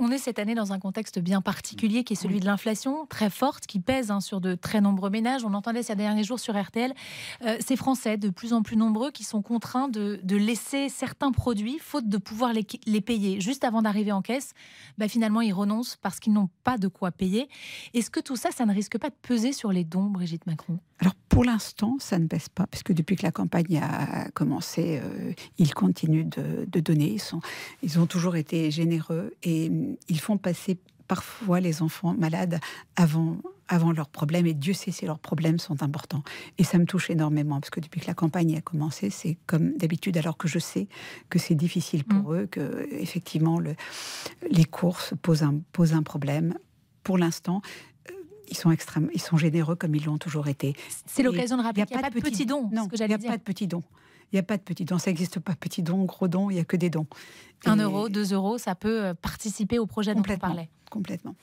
on est cette année dans un contexte bien particulier qui est celui de l'inflation très forte qui pèse hein, sur de très nombreux ménages. On entendait ces derniers jours sur RTL euh, ces Français de plus en plus nombreux qui sont contraints de, laisser certains produits faute de pouvoir les, payer. Juste avant d'arriver en caisse, bah, finalement ils renoncent parce qu'ils n'ont pas de quoi payer. Est-ce que tout ça, ça ne risque pas de peser sur les dons, Brigitte Macron? Alors pour l'instant, ça ne pèse pas, puisque depuis que la campagne a commencé, euh, ils continuent de, donner. Ils, sont, ils ont toujours été généreux et mm, ils font passer parfois les enfants malades avant, avant leurs problèmes. Et Dieu sait si leurs problèmes sont importants. Et ça me touche énormément, parce que depuis que la campagne a commencé, c'est comme d'habitude, alors que je sais que c'est difficile pour mm. eux, que effectivement le, les courses posent un, posent un problème. Pour l'instant, ils sont extrêmement, ils sont généreux comme ils l'ont toujours été. C'est l'occasion de rappeler qu'il n'y a, pas de petits dons. Non, il n'y a pas de petits dons. Il n'y a pas de petits dons, ça n'existe pas. Petits dons, gros dons, il n'y a que des dons. Un euro, deux euros, ça peut euh, participer au projet dont on parlait. Complètement.